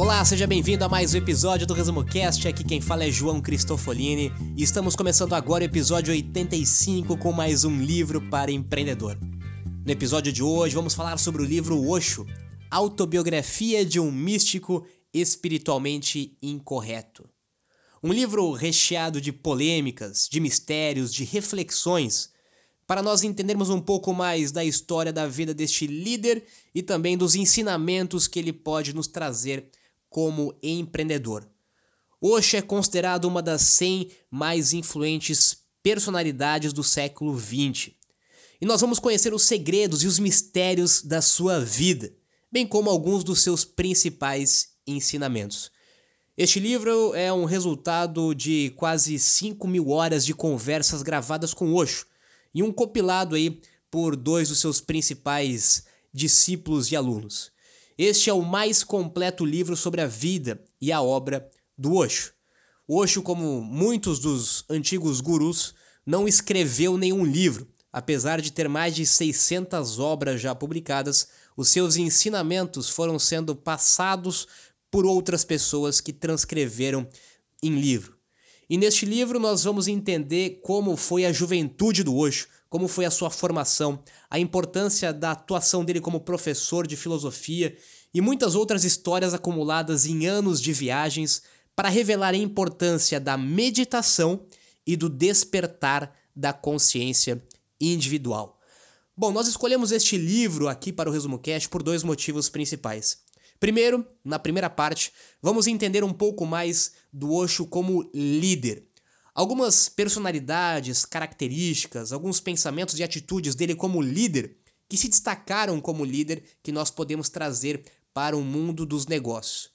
Olá, seja bem-vindo a mais um episódio do Resumo Cast. Aqui quem fala é João Cristofolini e estamos começando agora o episódio 85 com mais um livro para empreendedor. No episódio de hoje vamos falar sobre o livro Osho, Autobiografia de um Místico Espiritualmente Incorreto. Um livro recheado de polêmicas, de mistérios, de reflexões, para nós entendermos um pouco mais da história da vida deste líder e também dos ensinamentos que ele pode nos trazer como empreendedor. Osho é considerado uma das 100 mais influentes personalidades do século XX. E nós vamos conhecer os segredos e os mistérios da sua vida, bem como alguns dos seus principais ensinamentos. Este livro é um resultado de quase 5 mil horas de conversas gravadas com Osho e um compilado aí por dois dos seus principais discípulos e alunos. Este é o mais completo livro sobre a vida e a obra do Osho. Osho, como muitos dos antigos gurus, não escreveu nenhum livro. Apesar de ter mais de 600 obras já publicadas, os seus ensinamentos foram sendo passados por outras pessoas que transcreveram em livro. E neste livro nós vamos entender como foi a juventude do Osho, como foi a sua formação, a importância da atuação dele como professor de filosofia e muitas outras histórias acumuladas em anos de viagens para revelar a importância da meditação e do despertar da consciência individual. Bom, nós escolhemos este livro aqui para o Resumo Cast por dois motivos principais. Primeiro, na primeira parte, vamos entender um pouco mais do Osho como líder. Algumas personalidades, características, alguns pensamentos e atitudes dele como líder que se destacaram como líder que nós podemos trazer para o mundo dos negócios.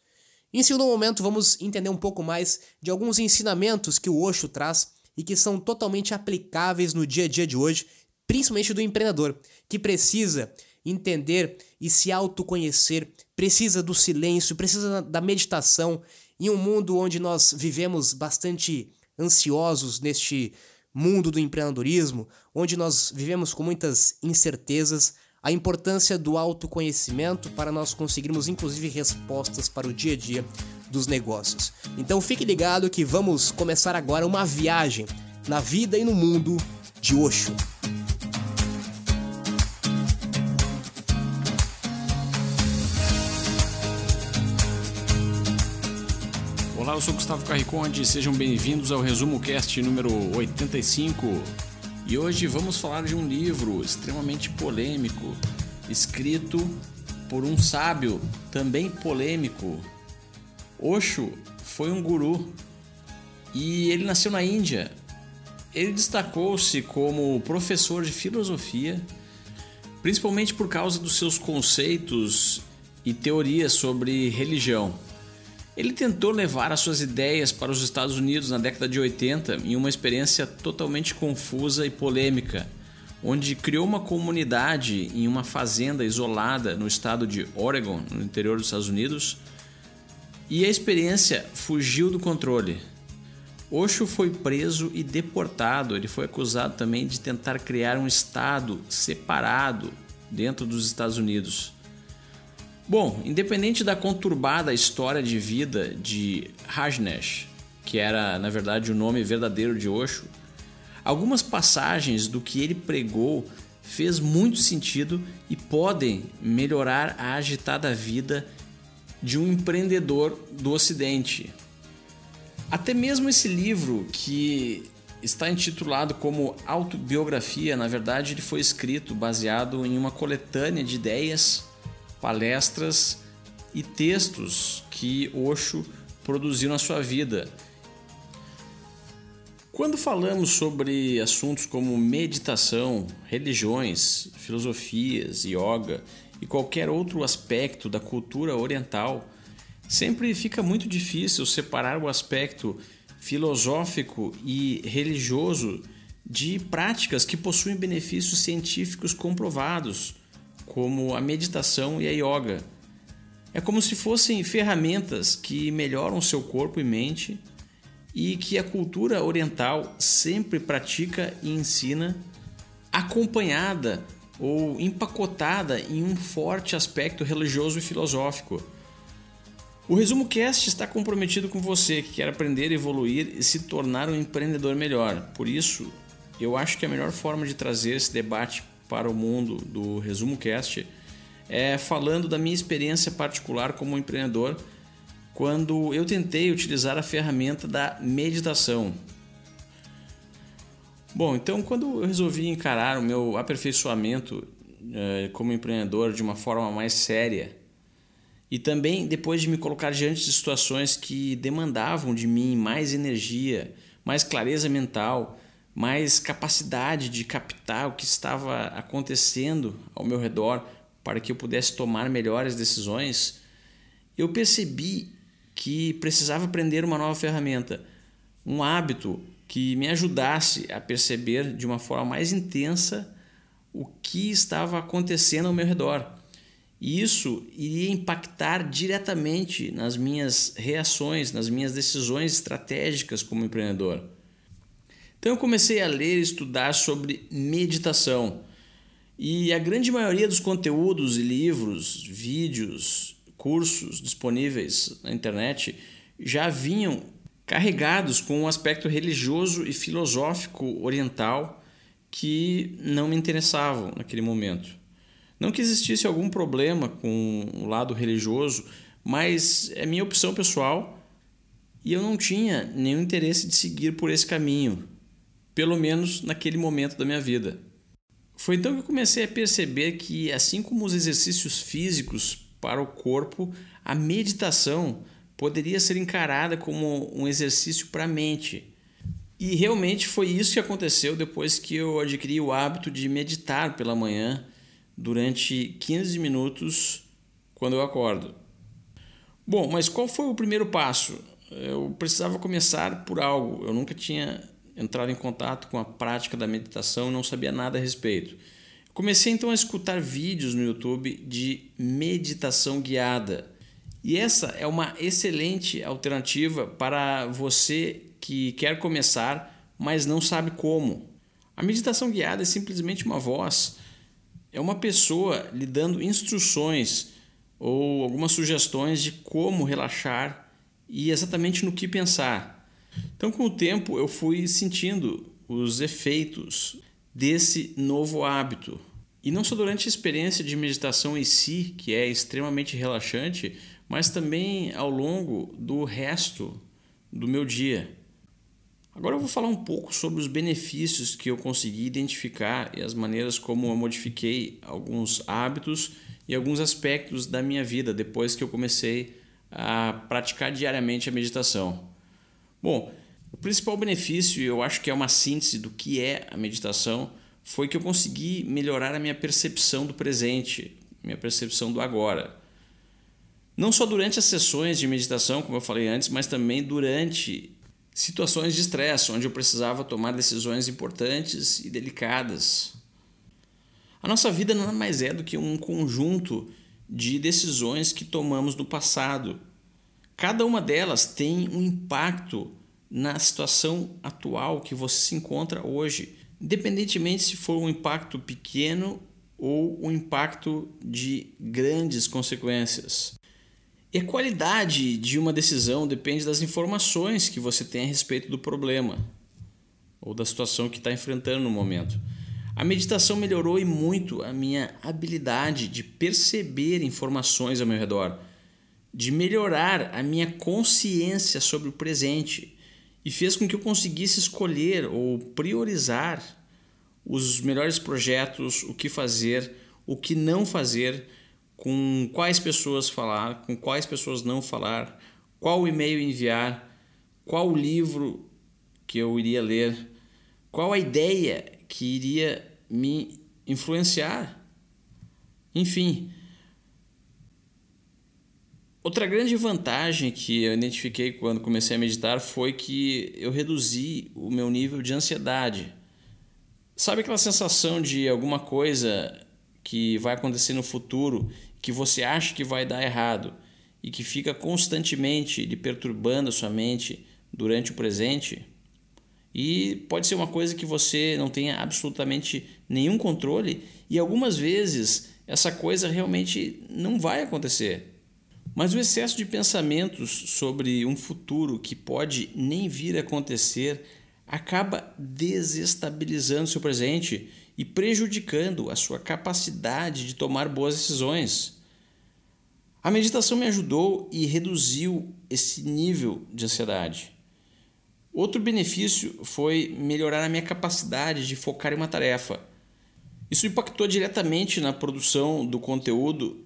Em segundo momento, vamos entender um pouco mais de alguns ensinamentos que o Osho traz e que são totalmente aplicáveis no dia a dia de hoje, principalmente do empreendedor, que precisa entender e se autoconhecer, precisa do silêncio, precisa da meditação em um mundo onde nós vivemos bastante ansiosos neste mundo do empreendedorismo, onde nós vivemos com muitas incertezas, a importância do autoconhecimento para nós conseguirmos inclusive respostas para o dia a dia dos negócios. Então fique ligado que vamos começar agora uma viagem na vida e no mundo de Osho. Eu sou Gustavo Carriconde, sejam bem-vindos ao Resumo Cast número 85. E hoje vamos falar de um livro extremamente polêmico, escrito por um sábio também polêmico. Osho foi um guru e ele nasceu na Índia. Ele destacou-se como professor de filosofia, principalmente por causa dos seus conceitos e teorias sobre religião. Ele tentou levar as suas ideias para os Estados Unidos na década de 80 em uma experiência totalmente confusa e polêmica, onde criou uma comunidade em uma fazenda isolada no estado de Oregon, no interior dos Estados Unidos, e a experiência fugiu do controle. Osho foi preso e deportado. Ele foi acusado também de tentar criar um estado separado dentro dos Estados Unidos. Bom, independente da conturbada história de vida de Rajneesh, que era na verdade o nome verdadeiro de Osho, algumas passagens do que ele pregou fez muito sentido e podem melhorar a agitada vida de um empreendedor do Ocidente. Até mesmo esse livro, que está intitulado como autobiografia, na verdade ele foi escrito baseado em uma coletânea de ideias palestras e textos que Osho produziu na sua vida. Quando falamos sobre assuntos como meditação, religiões, filosofias, yoga e qualquer outro aspecto da cultura oriental, Sempre fica muito difícil separar o aspecto filosófico e religioso de práticas que possuem benefícios científicos comprovados, como a meditação e a yoga. É como se fossem ferramentas que melhoram seu corpo e mente e que a cultura oriental sempre pratica e ensina, acompanhada ou empacotada em um forte aspecto religioso e filosófico. O Resumo Cast está comprometido com você que quer aprender, evoluir e se tornar um empreendedor melhor. Por isso, eu acho que a melhor forma de trazer esse debate para o mundo do Resumo Cast é falando da minha experiência particular como empreendedor quando eu tentei utilizar a ferramenta da meditação. Bom, então quando eu resolvi encarar o meu aperfeiçoamento eh, como empreendedor de uma forma mais séria e também depois de me colocar diante de situações que demandavam de mim mais energia, mais clareza mental, mais capacidade de captar o que estava acontecendo ao meu redor para que eu pudesse tomar melhores decisões, eu percebi que precisava aprender uma nova ferramenta, um hábito que me ajudasse a perceber de uma forma mais intensa o que estava acontecendo ao meu redor e isso iria impactar diretamente nas minhas reações, nas minhas decisões estratégicas como empreendedor. Então eu comecei a ler e estudar sobre meditação. E a grande maioria dos conteúdos e livros, vídeos, cursos disponíveis na internet já vinham carregados com um aspecto religioso e filosófico oriental que não me interessavam naquele momento. Não que existisse algum problema com o lado religioso, mas é minha opção pessoal e eu não tinha nenhum interesse de seguir por esse caminho, pelo menos naquele momento da minha vida. Foi então que eu comecei a perceber que, assim como os exercícios físicos para o corpo, a meditação poderia ser encarada como um exercício para a mente. E realmente foi isso que aconteceu depois que eu adquiri o hábito de meditar pela manhã durante 15 minutos quando eu acordo. Bom, mas qual foi o primeiro passo? Eu precisava começar por algo. Eu nunca tinha entrado em contato com a prática da meditação, não sabia nada a respeito. Comecei então a escutar vídeos no YouTube de meditação guiada. E essa é uma excelente alternativa para você que quer começar, mas não sabe como. A meditação guiada é simplesmente uma voz é uma pessoa lhe dando instruções ou algumas sugestões de como relaxar e exatamente no que pensar. Então, com o tempo, eu fui sentindo os efeitos desse novo hábito. E não só durante a experiência de meditação em si, que é extremamente relaxante, mas também ao longo do resto do meu dia. Agora eu vou falar um pouco sobre os benefícios que eu consegui identificar e as maneiras como eu modifiquei alguns hábitos e alguns aspectos da minha vida depois que eu comecei a praticar diariamente a meditação. Bom, o principal benefício, eu acho que é uma síntese do que é a meditação, foi que eu consegui melhorar a minha percepção do presente, minha percepção do agora. Não só durante as sessões de meditação, como eu falei antes, mas também durante situações de estresse, onde eu precisava tomar decisões importantes e delicadas. A nossa vida nada mais é do que um conjunto de decisões que tomamos no passado. Cada uma delas tem um impacto na situação atual que você se encontra hoje, independentemente se for um impacto pequeno ou um impacto de grandes consequências. E a qualidade de uma decisão depende das informações que você tem a respeito do problema ou da situação que está enfrentando no momento. A meditação melhorou e muito a minha habilidade de perceber informações ao meu redor, de melhorar a minha consciência sobre o presente e fez com que eu conseguisse escolher ou priorizar os melhores projetos, o que fazer, o que não fazer com quais pessoas falar, com quais pessoas não falar, qual e-mail enviar, qual livro que eu iria ler, qual a ideia que iria me influenciar. Enfim, Outra grande vantagem que eu identifiquei quando comecei a meditar foi que eu reduzi o meu nível de ansiedade. Sabe aquela sensação de alguma coisa que vai acontecer no futuro que você acha que vai dar errado e que fica constantemente lhe perturbando a sua mente durante o presente? E pode ser uma coisa que você não tenha absolutamente nenhum controle e algumas vezes essa coisa realmente não vai acontecer. Mas o excesso de pensamentos sobre um futuro que pode nem vir a acontecer acaba desestabilizando seu presente e prejudicando a sua capacidade de tomar boas decisões. A meditação me ajudou e reduziu esse nível de ansiedade. Outro benefício foi melhorar a minha capacidade de focar em uma tarefa. Isso impactou diretamente na produção do conteúdo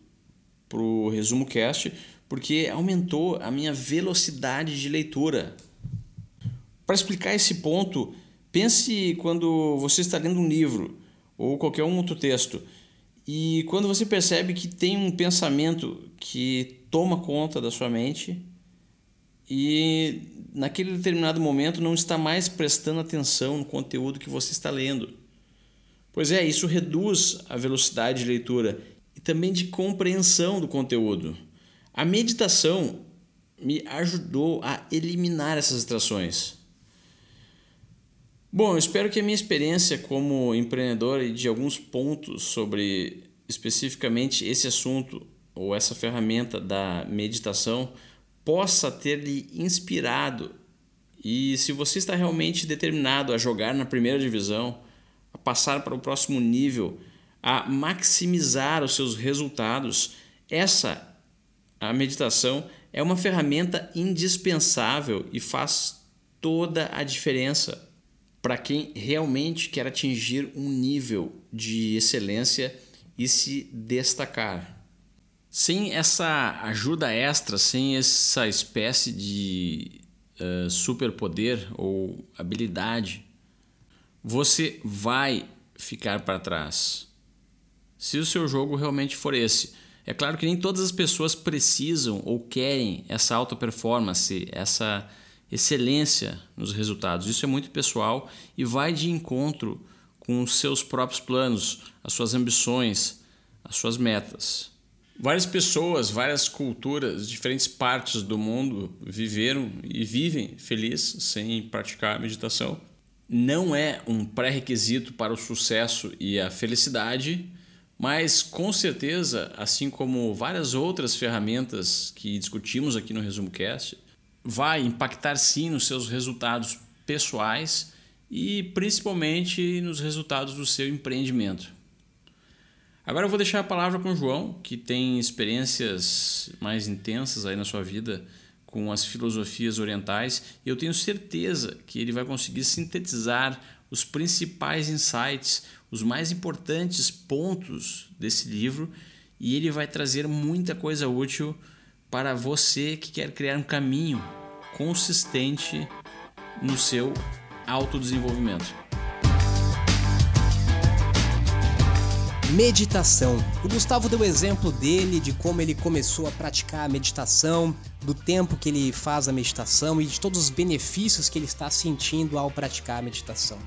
para o resumo cast, porque aumentou a minha velocidade de leitura. Para explicar esse ponto, pense quando você está lendo um livro ou qualquer um outro texto e quando você percebe que tem um pensamento que toma conta da sua mente e naquele determinado momento não está mais prestando atenção no conteúdo que você está lendo. Pois é, isso reduz a velocidade de leitura e também de compreensão do conteúdo. A meditação me ajudou a eliminar essas distrações. Bom, eu espero que a minha experiência como empreendedor e de alguns pontos sobre especificamente esse assunto ou essa ferramenta da meditação possa ter lhe inspirado. E se você está realmente determinado a jogar na primeira divisão, a passar para o próximo nível, a maximizar os seus resultados, essa a meditação é uma ferramenta indispensável e faz toda a diferença para quem realmente quer atingir um nível de excelência e se destacar. Sem essa ajuda extra, sem essa espécie de uh, superpoder ou habilidade, você vai ficar para trás se o seu jogo realmente for esse. É claro que nem todas as pessoas precisam ou querem essa alta performance, essa excelência nos resultados. Isso é muito pessoal e vai de encontro com os seus próprios planos, as suas ambições, as suas metas. Várias pessoas, várias culturas, diferentes partes do mundo viveram e vivem felizes sem praticar meditação. Não é um pré-requisito para o sucesso e a felicidade, mas com certeza, assim como várias outras ferramentas que discutimos aqui no Resumo Cast, vai impactar sim nos seus resultados pessoais e principalmente nos resultados do seu empreendimento. Agora eu vou deixar a palavra com o João, que tem experiências mais intensas aí na sua vida com as filosofias orientais, e eu tenho certeza que ele vai conseguir sintetizar os principais insights, os mais importantes pontos desse livro e ele vai trazer muita coisa útil para você que quer criar um caminho consistente no seu autodesenvolvimento. Meditação. O Gustavo deu o exemplo dele, de como ele começou a praticar a meditação, do tempo que ele faz a meditação e de todos os benefícios que ele está sentindo ao praticar a meditação.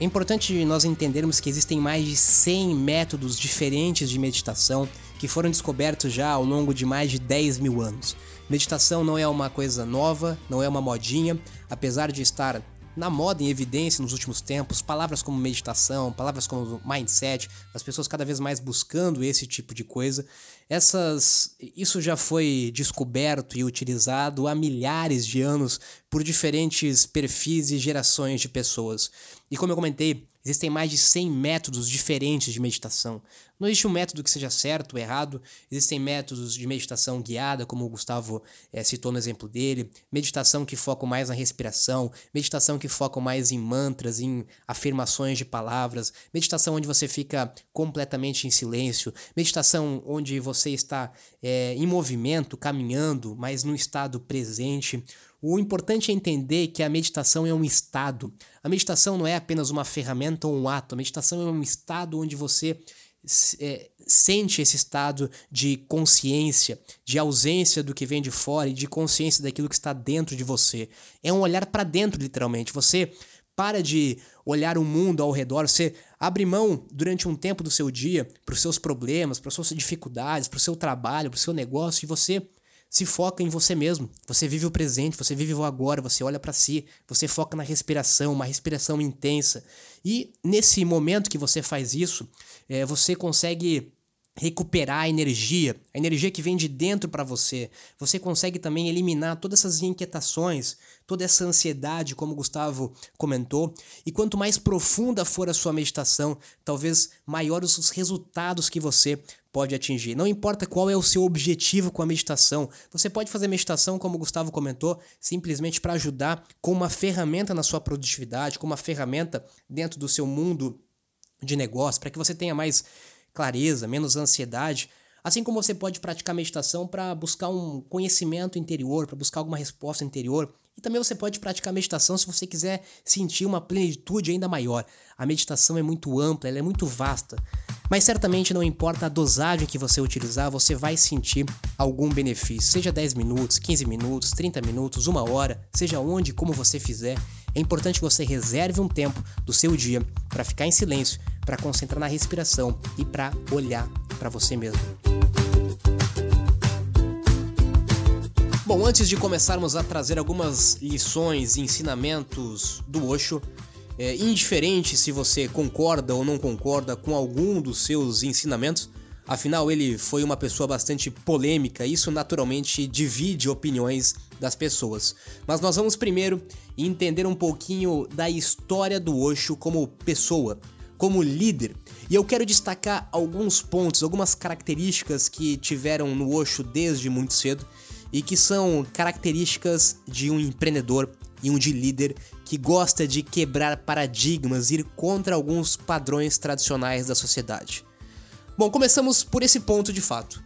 É importante nós entendermos que existem mais de 100 métodos diferentes de meditação que foram descobertos já ao longo de mais de 10 mil anos. Meditação não é uma coisa nova, não é uma modinha, apesar de estar na moda, em evidência nos últimos tempos, palavras como meditação, palavras como mindset, as pessoas cada vez mais buscando esse tipo de coisa. Essas, isso já foi descoberto e utilizado há milhares de anos por diferentes perfis e gerações de pessoas. E como eu comentei, existem mais de 100 métodos diferentes de meditação. Não existe um método que seja certo ou errado, existem métodos de meditação guiada, como o Gustavo é, citou no exemplo dele, meditação que focam mais na respiração, meditação que focam mais em mantras, em afirmações de palavras, meditação onde você fica completamente em silêncio, meditação onde você está é, em movimento, caminhando, mas no estado presente. O importante é entender que a meditação é um estado. A meditação não é apenas uma ferramenta ou um ato. A meditação é um estado onde você é, sente esse estado de consciência, de ausência do que vem de fora e de consciência daquilo que está dentro de você. É um olhar para dentro, literalmente. Você para de olhar o mundo ao redor, você abre mão durante um tempo do seu dia para os seus problemas, para as suas dificuldades, para o seu trabalho, para o seu negócio e você se foca em você mesmo. Você vive o presente, você vive o agora, você olha para si, você foca na respiração, uma respiração intensa. E nesse momento que você faz isso, é, você consegue recuperar a energia, a energia que vem de dentro para você. Você consegue também eliminar todas essas inquietações, toda essa ansiedade, como o Gustavo comentou. E quanto mais profunda for a sua meditação, talvez maiores os resultados que você pode atingir. Não importa qual é o seu objetivo com a meditação. Você pode fazer meditação, como o Gustavo comentou, simplesmente para ajudar com uma ferramenta na sua produtividade, com uma ferramenta dentro do seu mundo de negócio, para que você tenha mais clareza, menos ansiedade. Assim como você pode praticar meditação para buscar um conhecimento interior, para buscar alguma resposta interior. E também você pode praticar meditação se você quiser sentir uma plenitude ainda maior. A meditação é muito ampla, ela é muito vasta. Mas certamente não importa a dosagem que você utilizar, você vai sentir algum benefício. Seja 10 minutos, 15 minutos, 30 minutos, uma hora, seja onde, como você fizer. É importante que você reserve um tempo do seu dia para ficar em silêncio, para concentrar na respiração e para olhar para você mesmo. Bom, antes de começarmos a trazer algumas lições e ensinamentos do Osho, é, indiferente se você concorda ou não concorda com algum dos seus ensinamentos, afinal ele foi uma pessoa bastante polêmica, isso naturalmente divide opiniões das pessoas. Mas nós vamos primeiro entender um pouquinho da história do Osho como pessoa, como líder. E eu quero destacar alguns pontos, algumas características que tiveram no Osho desde muito cedo e que são características de um empreendedor e um de líder que gosta de quebrar paradigmas, ir contra alguns padrões tradicionais da sociedade. Bom, começamos por esse ponto de fato.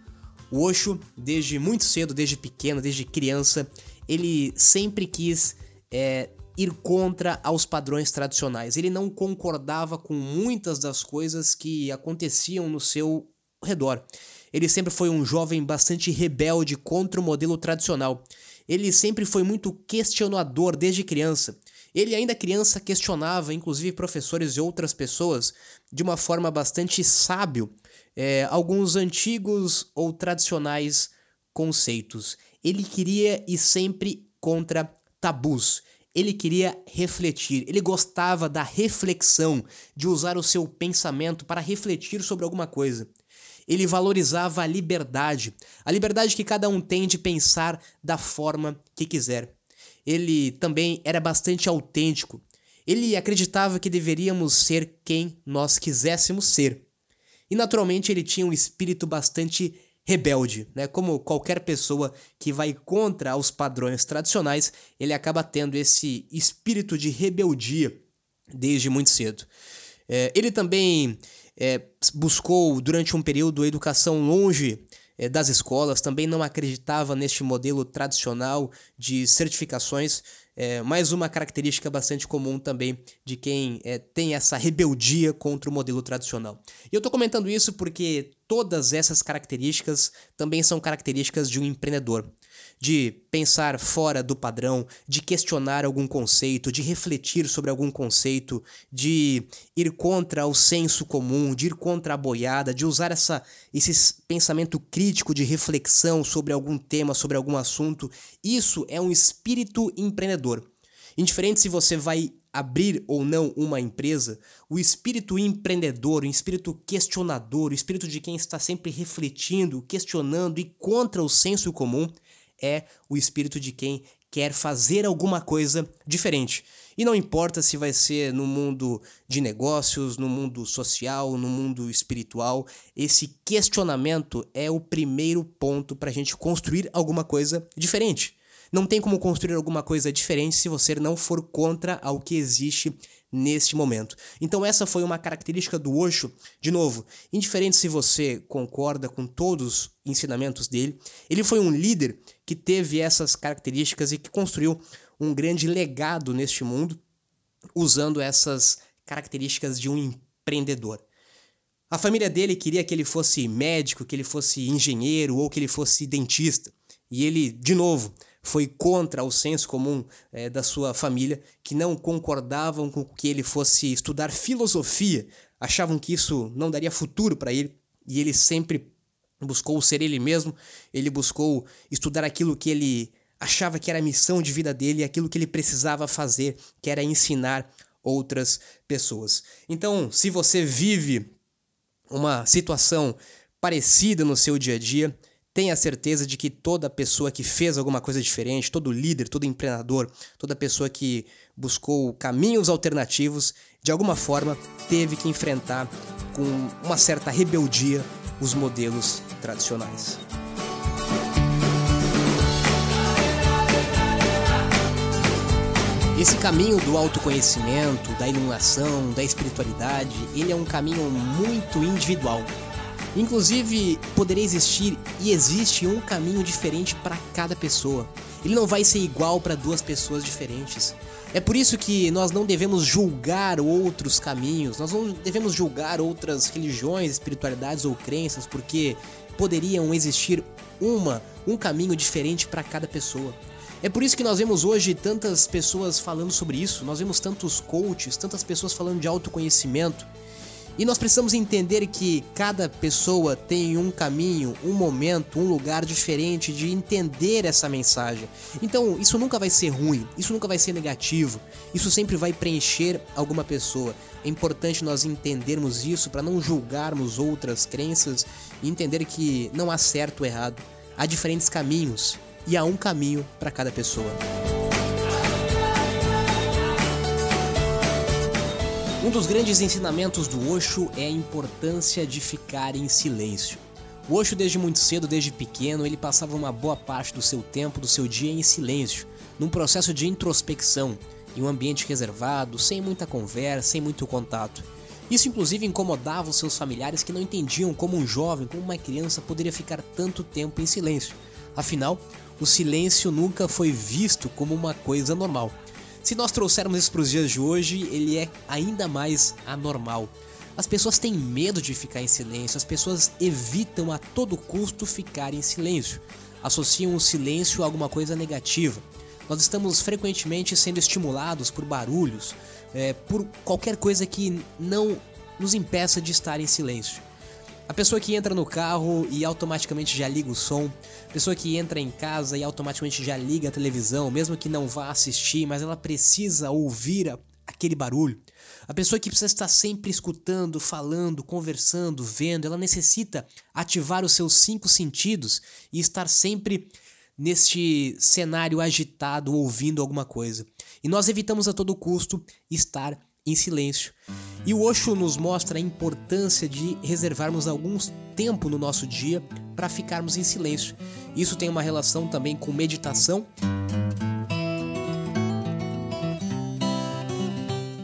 O Osho, desde muito cedo, desde pequeno, desde criança, ele sempre quis é, ir contra aos padrões tradicionais. Ele não concordava com muitas das coisas que aconteciam no seu redor. Ele sempre foi um jovem bastante rebelde contra o modelo tradicional. Ele sempre foi muito questionador desde criança. Ele, ainda criança, questionava, inclusive professores e outras pessoas, de uma forma bastante sábio, é, alguns antigos ou tradicionais conceitos. Ele queria ir sempre contra tabus. Ele queria refletir, ele gostava da reflexão, de usar o seu pensamento para refletir sobre alguma coisa. Ele valorizava a liberdade, a liberdade que cada um tem de pensar da forma que quiser. Ele também era bastante autêntico. Ele acreditava que deveríamos ser quem nós quiséssemos ser. E naturalmente ele tinha um espírito bastante rebelde, né? Como qualquer pessoa que vai contra os padrões tradicionais, ele acaba tendo esse espírito de rebeldia desde muito cedo. É, ele também é, buscou durante um período a educação longe é, das escolas, também não acreditava neste modelo tradicional de certificações é, mais uma característica bastante comum também de quem é, tem essa rebeldia contra o modelo tradicional. E eu estou comentando isso porque todas essas características também são características de um empreendedor de pensar fora do padrão, de questionar algum conceito, de refletir sobre algum conceito, de ir contra o senso comum, de ir contra a boiada, de usar essa, esse pensamento crítico de reflexão sobre algum tema, sobre algum assunto. Isso é um espírito empreendedor. Indiferente se você vai abrir ou não uma empresa, o espírito empreendedor, o espírito questionador, o espírito de quem está sempre refletindo, questionando e contra o senso comum é o espírito de quem quer fazer alguma coisa diferente. E não importa se vai ser no mundo de negócios, no mundo social, no mundo espiritual, esse questionamento é o primeiro ponto para a gente construir alguma coisa diferente. Não tem como construir alguma coisa diferente se você não for contra ao que existe neste momento. Então essa foi uma característica do Osho, de novo, indiferente se você concorda com todos os ensinamentos dele, ele foi um líder que teve essas características e que construiu um grande legado neste mundo usando essas características de um empreendedor. A família dele queria que ele fosse médico, que ele fosse engenheiro ou que ele fosse dentista. E ele, de novo, foi contra o senso comum é, da sua família, que não concordavam com que ele fosse estudar filosofia, achavam que isso não daria futuro para ele, e ele sempre buscou ser ele mesmo, ele buscou estudar aquilo que ele achava que era a missão de vida dele, aquilo que ele precisava fazer, que era ensinar outras pessoas. Então, se você vive uma situação parecida no seu dia a dia, tenha certeza de que toda pessoa que fez alguma coisa diferente, todo líder, todo empreendedor, toda pessoa que buscou caminhos alternativos, de alguma forma teve que enfrentar com uma certa rebeldia os modelos tradicionais. Esse caminho do autoconhecimento, da iluminação, da espiritualidade, ele é um caminho muito individual. Inclusive, poderia existir e existe um caminho diferente para cada pessoa. Ele não vai ser igual para duas pessoas diferentes. É por isso que nós não devemos julgar outros caminhos, nós não devemos julgar outras religiões, espiritualidades ou crenças, porque poderiam existir uma, um caminho diferente para cada pessoa. É por isso que nós vemos hoje tantas pessoas falando sobre isso, nós vemos tantos coaches, tantas pessoas falando de autoconhecimento. E nós precisamos entender que cada pessoa tem um caminho, um momento, um lugar diferente de entender essa mensagem. Então, isso nunca vai ser ruim, isso nunca vai ser negativo, isso sempre vai preencher alguma pessoa. É importante nós entendermos isso para não julgarmos outras crenças e entender que não há certo ou errado. Há diferentes caminhos e há um caminho para cada pessoa. Um dos grandes ensinamentos do Osho é a importância de ficar em silêncio. O Osho, desde muito cedo, desde pequeno, ele passava uma boa parte do seu tempo, do seu dia em silêncio, num processo de introspecção, em um ambiente reservado, sem muita conversa, sem muito contato. Isso inclusive incomodava os seus familiares que não entendiam como um jovem, como uma criança poderia ficar tanto tempo em silêncio. Afinal, o silêncio nunca foi visto como uma coisa normal. Se nós trouxermos isso para os dias de hoje, ele é ainda mais anormal. As pessoas têm medo de ficar em silêncio, as pessoas evitam a todo custo ficar em silêncio, associam o silêncio a alguma coisa negativa. Nós estamos frequentemente sendo estimulados por barulhos, é, por qualquer coisa que não nos impeça de estar em silêncio. A pessoa que entra no carro e automaticamente já liga o som, a pessoa que entra em casa e automaticamente já liga a televisão, mesmo que não vá assistir, mas ela precisa ouvir a, aquele barulho. A pessoa que precisa estar sempre escutando, falando, conversando, vendo, ela necessita ativar os seus cinco sentidos e estar sempre neste cenário agitado, ouvindo alguma coisa. E nós evitamos a todo custo estar em silêncio. E o Osho nos mostra a importância de reservarmos algum tempo no nosso dia para ficarmos em silêncio. Isso tem uma relação também com meditação.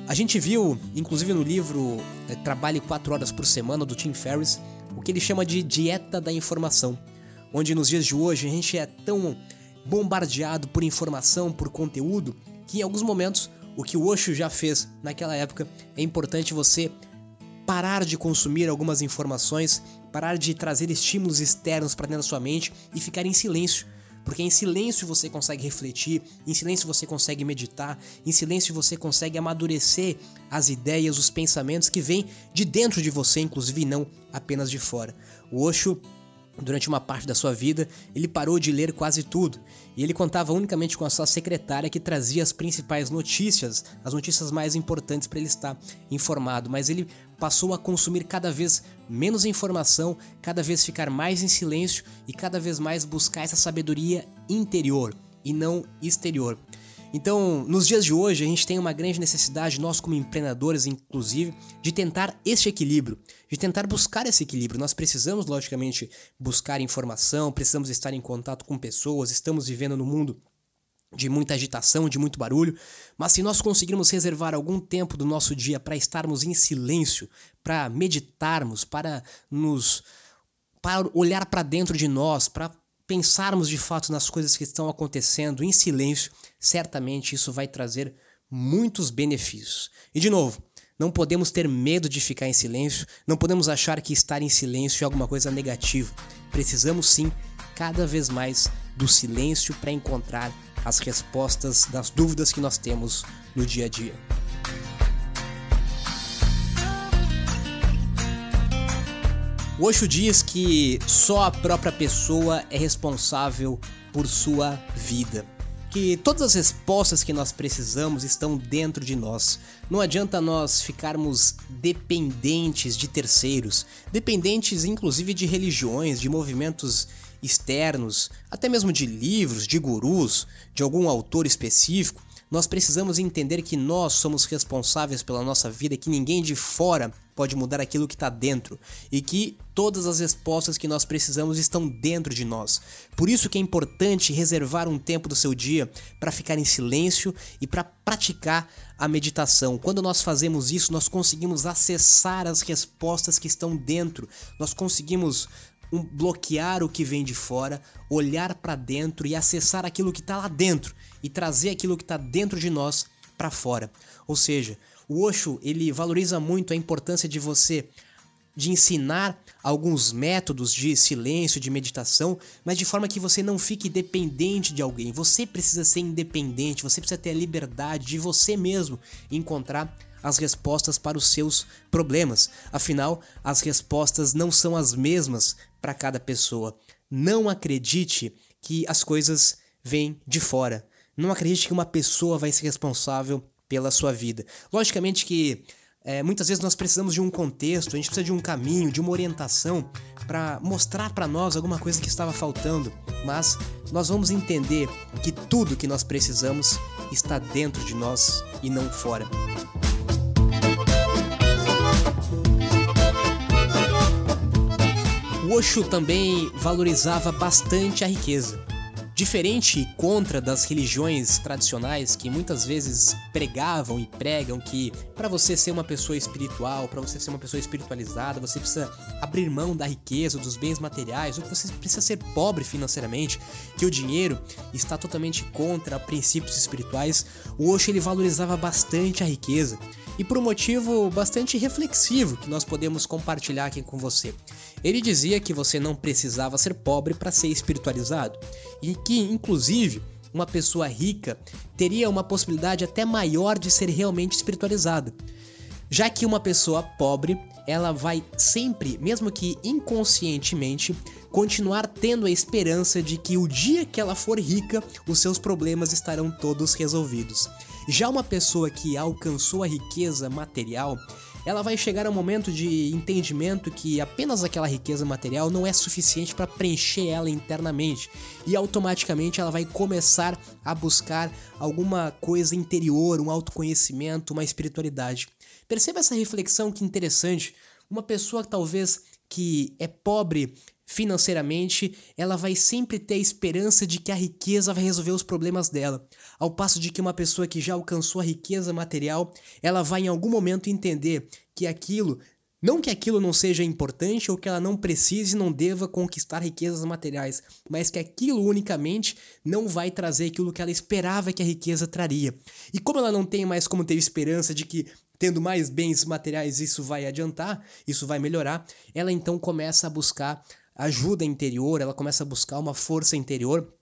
A gente viu, inclusive no livro é, Trabalhe 4 Horas por Semana, do Tim Ferriss, o que ele chama de dieta da informação. Onde nos dias de hoje a gente é tão bombardeado por informação, por conteúdo, que em alguns momentos o que o Osho já fez naquela época, é importante você parar de consumir algumas informações, parar de trazer estímulos externos para dentro da sua mente e ficar em silêncio. Porque em silêncio você consegue refletir, em silêncio você consegue meditar, em silêncio você consegue amadurecer as ideias, os pensamentos que vêm de dentro de você, inclusive, não apenas de fora. O Osho Durante uma parte da sua vida, ele parou de ler quase tudo, e ele contava unicamente com a sua secretária que trazia as principais notícias, as notícias mais importantes para ele estar informado, mas ele passou a consumir cada vez menos informação, cada vez ficar mais em silêncio e cada vez mais buscar essa sabedoria interior e não exterior. Então, nos dias de hoje, a gente tem uma grande necessidade, nós como empreendedores, inclusive, de tentar este equilíbrio, de tentar buscar esse equilíbrio. Nós precisamos, logicamente, buscar informação, precisamos estar em contato com pessoas, estamos vivendo no mundo de muita agitação, de muito barulho, mas se nós conseguirmos reservar algum tempo do nosso dia para estarmos em silêncio, para meditarmos, para nos para olhar para dentro de nós, para pensarmos de fato nas coisas que estão acontecendo em silêncio, certamente isso vai trazer muitos benefícios. E de novo, Não podemos ter medo de ficar em silêncio, não podemos achar que estar em silêncio é alguma coisa negativa. Precisamos sim, cada vez mais, do silêncio para encontrar as respostas das dúvidas que nós temos no dia a dia. O Osho diz que só a própria pessoa é responsável por sua vida. Que todas as respostas que nós precisamos estão dentro de nós. Não adianta nós ficarmos dependentes de terceiros, dependentes inclusive de religiões, de movimentos externos, até mesmo de livros, de gurus, de algum autor específico nós precisamos entender que nós somos responsáveis pela nossa vida, que ninguém de fora pode mudar aquilo que está dentro e que todas as respostas que nós precisamos estão dentro de nós. Por isso que é importante reservar um tempo do seu dia para ficar em silêncio e para praticar a meditação. Quando nós fazemos isso, nós conseguimos acessar as respostas que estão dentro. Nós conseguimos um, bloquear o que vem de fora, olhar para dentro e acessar aquilo que está lá dentro e trazer aquilo que está dentro de nós para fora. Ou seja, o Osho ele valoriza muito a importância de você de ensinar alguns métodos de silêncio, de meditação, mas de forma que você não fique dependente de alguém. Você precisa ser independente, você precisa ter a liberdade de você mesmo encontrar as respostas para os seus problemas. Afinal, as respostas não são as mesmas para cada pessoa. Não acredite que as coisas vêm de fora. Não acredite que uma pessoa vai ser responsável pela sua vida. Logicamente que é, muitas vezes nós precisamos de um contexto, a gente precisa de um caminho, de uma orientação para mostrar para nós alguma coisa que estava faltando, mas nós vamos entender que tudo que nós precisamos está dentro de nós e não fora. O Osho também valorizava bastante a riqueza. Diferente e contra das religiões tradicionais que muitas vezes pregavam e pregam que para você ser uma pessoa espiritual, para você ser uma pessoa espiritualizada, você precisa abrir mão da riqueza, dos bens materiais, ou que você precisa ser pobre financeiramente, que o dinheiro está totalmente contra princípios espirituais. O Osho ele valorizava bastante a riqueza e por um motivo bastante reflexivo que nós podemos compartilhar aqui com você. Ele dizia que você não precisava ser pobre para ser espiritualizado e que, inclusive, uma pessoa rica teria uma possibilidade até maior de ser realmente espiritualizada. Já que uma pessoa pobre, ela vai sempre, mesmo que inconscientemente, continuar tendo a esperança de que o dia que ela for rica, os seus problemas estarão todos resolvidos. Já uma pessoa que alcançou a riqueza material, ela vai chegar a um momento de entendimento que apenas aquela riqueza material não é suficiente para preencher ela internamente e automaticamente ela vai começar a buscar alguma coisa interior, um autoconhecimento, uma espiritualidade. Perceba essa reflexão que interessante. Uma pessoa talvez que é pobre financeiramente, ela vai sempre ter a esperança de que a riqueza vai resolver os problemas dela. Ao passo de que uma pessoa que já alcançou a riqueza material, ela vai em algum momento entender que aquilo não que aquilo não seja importante ou que ela não precise e não deva conquistar riquezas materiais, mas que aquilo unicamente não vai trazer aquilo que ela esperava que a riqueza traria. E como ela não tem mais como ter esperança de que tendo mais bens materiais isso vai adiantar, isso vai melhorar, ela então começa a buscar ajuda interior, ela começa a buscar uma força interior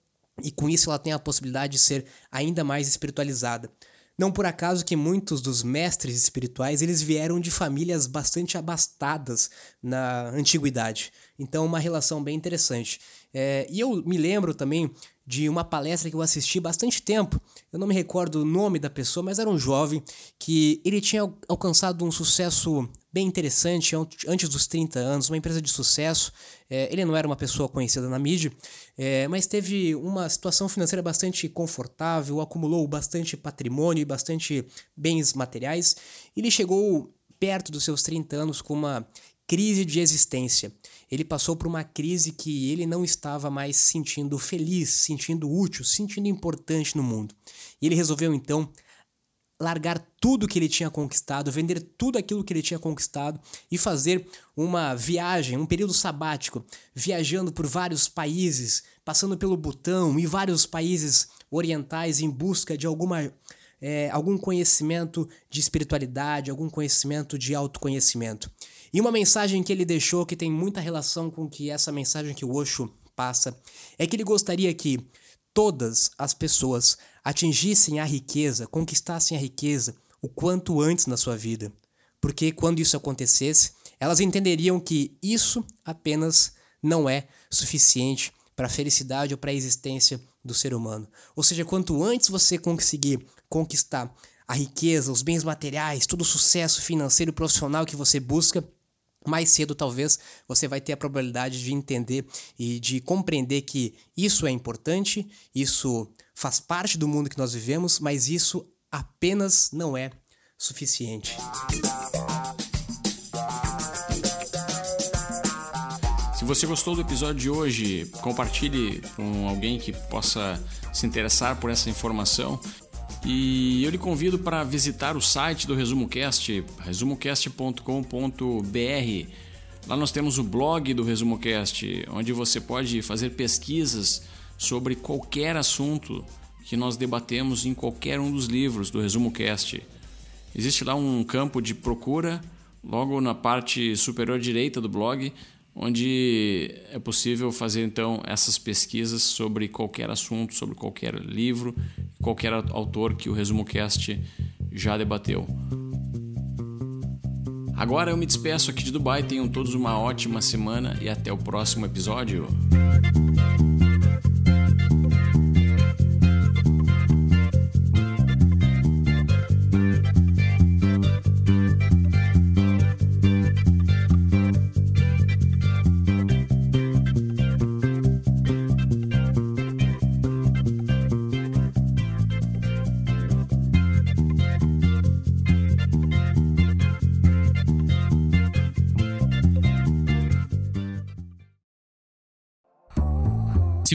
e com isso ela tem a possibilidade de ser ainda mais espiritualizada. Não por acaso que muitos dos mestres espirituais eles vieram de famílias bastante abastadas na antiguidade. Então, uma relação bem interessante. É, e eu me lembro também de uma palestra que eu assisti bastante tempo. Eu não me recordo o nome da pessoa, mas era um jovem que ele tinha alcançado um sucesso bem interessante antes dos 30 anos, uma empresa de sucesso. É, ele não era uma pessoa conhecida na mídia, é, mas teve uma situação financeira bastante confortável, acumulou bastante patrimônio e bastante bens materiais. Ele chegou perto dos seus 30 anos com uma crise de existência. Ele passou por uma crise que ele não estava mais se sentindo feliz, sentindo útil, sentindo importante no mundo. E ele resolveu então largar tudo que ele tinha conquistado, vender tudo aquilo que ele tinha conquistado e fazer uma viagem, um período sabático, viajando por vários países, passando pelo Butão e vários países orientais em busca de alguma é, algum conhecimento de espiritualidade, algum conhecimento de autoconhecimento. E uma mensagem que ele deixou que tem muita relação com que essa mensagem que o Osho passa é que ele gostaria que todas as pessoas atingissem a riqueza, conquistassem a riqueza o quanto antes na sua vida. Porque quando isso acontecesse, elas entenderiam que isso apenas não é suficiente para a felicidade ou para a existência do ser humano. Ou seja, quanto antes você conseguir conquistar a riqueza, os bens materiais, todo o sucesso financeiro e profissional que você busca, mais cedo talvez você vai ter a probabilidade de entender e de compreender que isso é importante, isso faz parte do mundo que nós vivemos, mas isso apenas não é suficiente. Se você gostou do episódio de hoje, compartilhe com alguém que possa se interessar por essa informação. E eu lhe convido para visitar o site do Resumo Cast, resumocast.com.br. Lá nós temos o blog do Resumo Cast, onde você pode fazer pesquisas sobre qualquer assunto que nós debatemos em qualquer um dos livros do Resumo Cast. Existe lá um campo de procura, logo na parte superior direita do blog, onde é possível fazer então essas pesquisas sobre qualquer assunto, sobre qualquer livro, qualquer autor que o Resumo Cast já debateu. Agora eu me despeço aqui de Dubai, tenham todos uma ótima semana e até o próximo episódio.